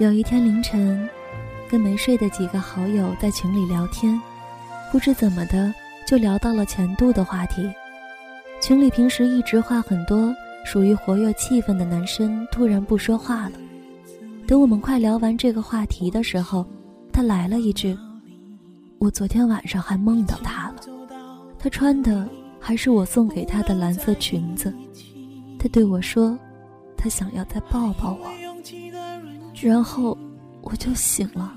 有一天凌晨，跟没睡的几个好友在群里聊天，不知怎么的就聊到了前度的话题。群里平时一直话很多、属于活跃气氛的男生突然不说话了。等我们快聊完这个话题的时候，他来了一句：“我昨天晚上还梦到他了，他穿的还是我送给他的蓝色裙子。他对我说，他想要再抱抱我。然后我就醒了。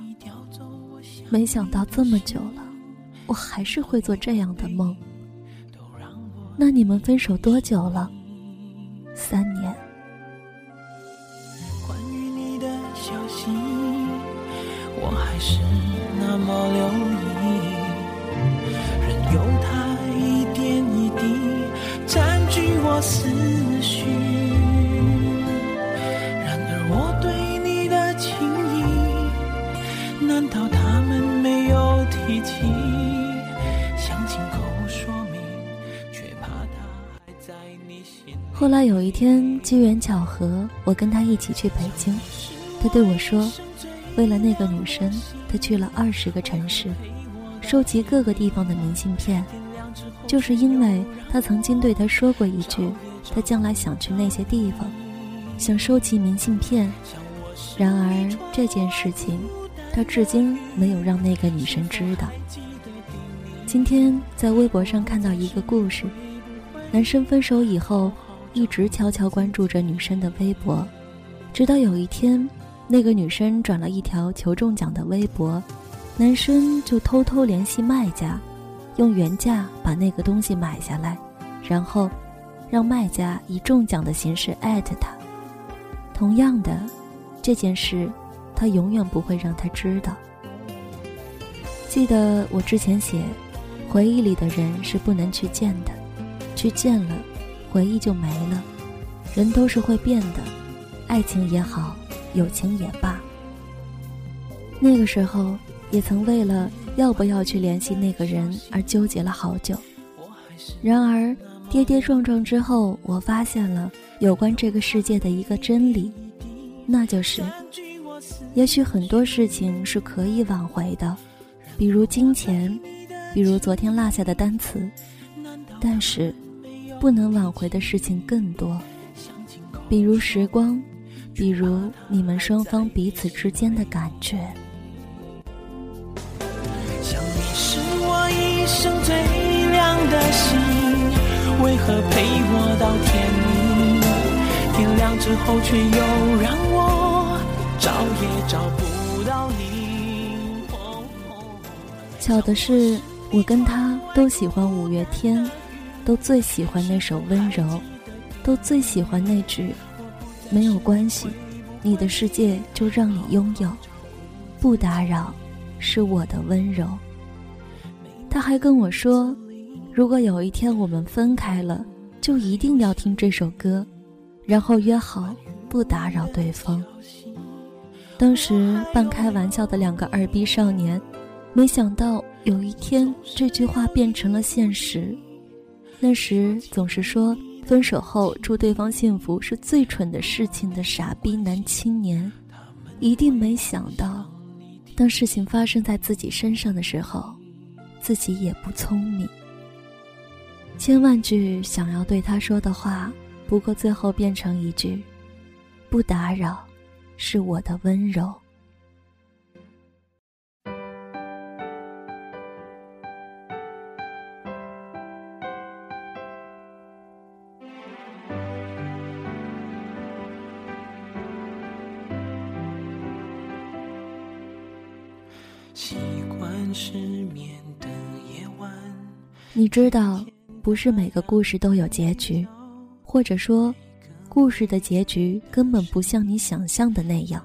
没想到这么久了，我还是会做这样的梦。那你们分手多久了？三年。”关于你的消息我还是那么留意，任由它一点一滴占据我思绪。想亲口说，却怕。后来有一天机缘巧合，我跟他一起去北京，他对我说。为了那个女生，他去了二十个城市，收集各个地方的明信片，就是因为他曾经对他说过一句，他将来想去那些地方，想收集明信片。然而这件事情，他至今没有让那个女生知道。今天在微博上看到一个故事，男生分手以后，一直悄悄关注着女生的微博，直到有一天。那个女生转了一条求中奖的微博，男生就偷偷联系卖家，用原价把那个东西买下来，然后让卖家以中奖的形式艾特他。同样的，这件事他永远不会让他知道。记得我之前写，回忆里的人是不能去见的，去见了，回忆就没了。人都是会变的，爱情也好。友情也罢，那个时候也曾为了要不要去联系那个人而纠结了好久。然而跌跌撞撞之后，我发现了有关这个世界的一个真理，那就是：也许很多事情是可以挽回的，比如金钱，比如昨天落下的单词，但是不能挽回的事情更多，比如时光。比如你们双方彼此之间的感觉。想你是我一生最亮的星，为何陪我到天明？天亮之后却又让我找也找不到你。巧的是，我跟他都喜欢五月天，都最喜欢那首温柔，都最喜欢那句。没有关系，你的世界就让你拥有，不打扰，是我的温柔。他还跟我说，如果有一天我们分开了，就一定要听这首歌，然后约好不打扰对方。当时半开玩笑的两个二逼少年，没想到有一天这句话变成了现实。那时总是说。分手后祝对方幸福是最蠢的事情的傻逼男青年，一定没想到，当事情发生在自己身上的时候，自己也不聪明。千万句想要对他说的话，不过最后变成一句：“不打扰，是我的温柔。”习惯失眠的夜晚。你知道，不是每个故事都有结局，或者说，故事的结局根本不像你想象的那样。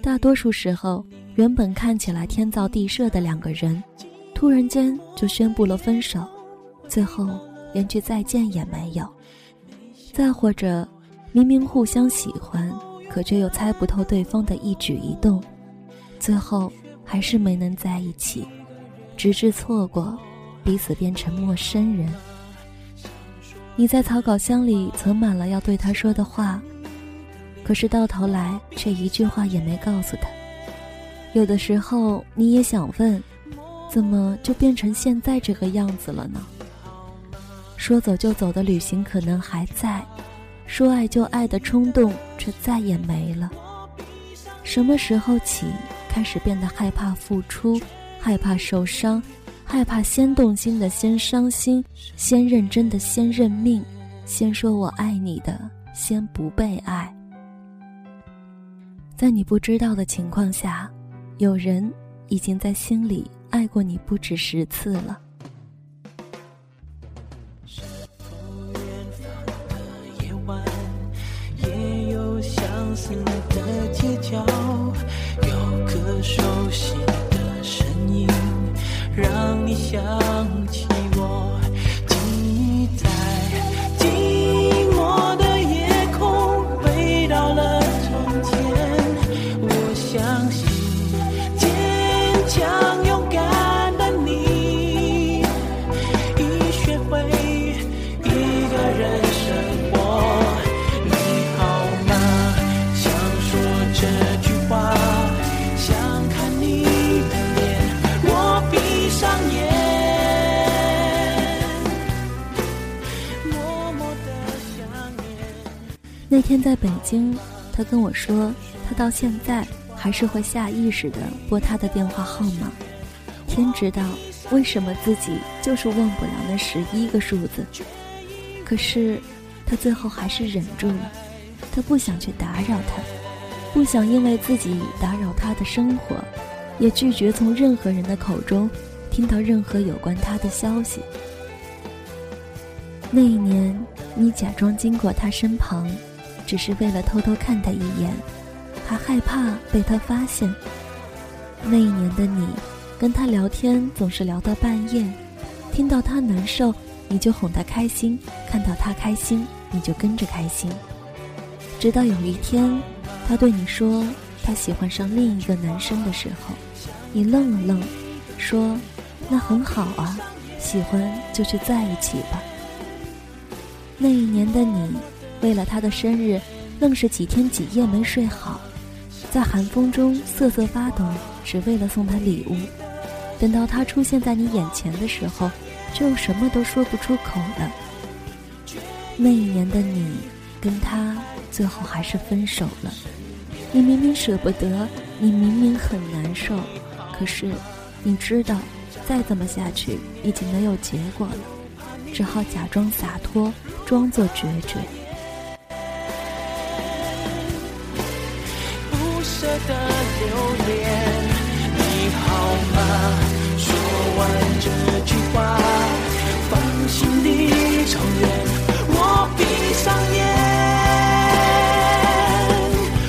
大多数时候，原本看起来天造地设的两个人，突然间就宣布了分手，最后连句再见也没有。再或者，明明互相喜欢，可却又猜不透对方的一举一动，最后。还是没能在一起，直至错过，彼此变成陌生人。你在草稿箱里存满了要对他说的话，可是到头来却一句话也没告诉他。有的时候你也想问，怎么就变成现在这个样子了呢？说走就走的旅行可能还在，说爱就爱的冲动却再也没了。什么时候起开始变得害怕付出，害怕受伤，害怕先动心的先伤心，先认真的先认命，先说我爱你的先不被爱？在你不知道的情况下，有人已经在心里爱过你不止十次了。的街角，有个熟悉，想。天在北京，他跟我说，他到现在还是会下意识的拨他的电话号码。天知道为什么自己就是忘不了那十一个数字。可是，他最后还是忍住了。他不想去打扰他，不想因为自己打扰他的生活，也拒绝从任何人的口中听到任何有关他的消息。那一年，你假装经过他身旁。只是为了偷偷看他一眼，还害怕被他发现。那一年的你，跟他聊天总是聊到半夜，听到他难受，你就哄他开心；看到他开心，你就跟着开心。直到有一天，他对你说他喜欢上另一个男生的时候，你愣了愣，说：“那很好啊，喜欢就去在一起吧。”那一年的你。为了他的生日，愣是几天几夜没睡好，在寒风中瑟瑟发抖，只为了送他礼物。等到他出现在你眼前的时候，却又什么都说不出口了。那一年的你，跟他最后还是分手了。你明明舍不得，你明明很难受，可是你知道，再这么下去已经没有结果了，只好假装洒脱，装作决绝。留恋，你好吗？说完这句话，放心地承认，我闭上眼，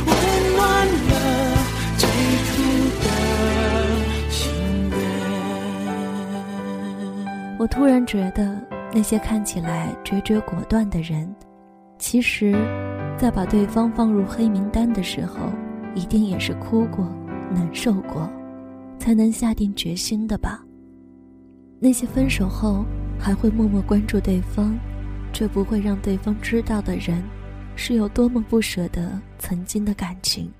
温暖了最初的心愿。我突然觉得，那些看起来决绝果断的人，其实，在把对方放入黑名单的时候。一定也是哭过、难受过，才能下定决心的吧。那些分手后还会默默关注对方，却不会让对方知道的人，是有多么不舍得曾经的感情，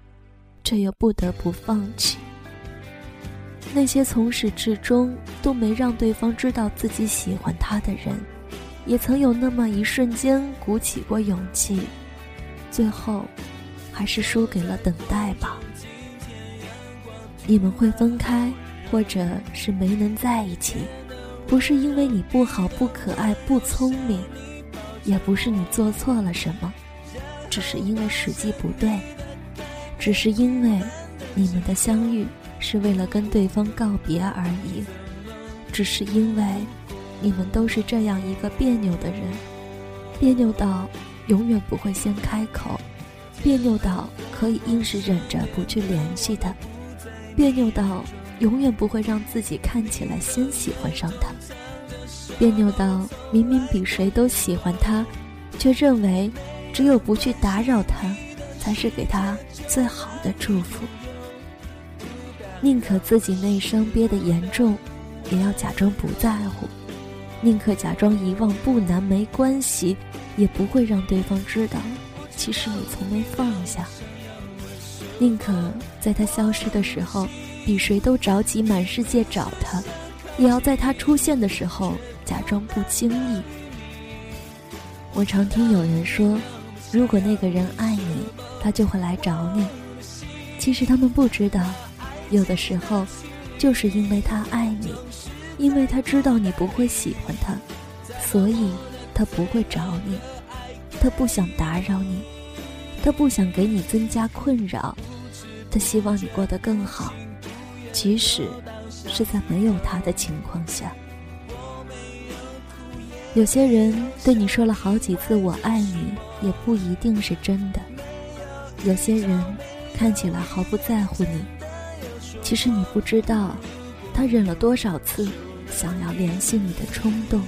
却又不得不放弃。那些从始至终都没让对方知道自己喜欢他的人，也曾有那么一瞬间鼓起过勇气，最后。还是输给了等待吧。你们会分开，或者是没能在一起，不是因为你不好、不可爱、不聪明，也不是你做错了什么，只是因为时机不对，只是因为你们的相遇是为了跟对方告别而已，只是因为你们都是这样一个别扭的人，别扭到永远不会先开口。别扭到可以硬是忍着不去联系他，别扭到永远不会让自己看起来先喜欢上他，别扭到明明比谁都喜欢他，却认为只有不去打扰他，才是给他最好的祝福。宁可自己内伤憋得严重，也要假装不在乎；宁可假装遗忘不难没关系，也不会让对方知道。其实你从没放下。宁可在他消失的时候，比谁都着急满世界找他，也要在他出现的时候假装不经意。我常听有人说，如果那个人爱你，他就会来找你。其实他们不知道，有的时候，就是因为他爱你，因为他知道你不会喜欢他，所以他不会找你。他不想打扰你，他不想给你增加困扰，他希望你过得更好，即使是在没有他的情况下。有些人对你说了好几次“我爱你”，也不一定是真的。有些人看起来毫不在乎你，其实你不知道，他忍了多少次想要联系你的冲动。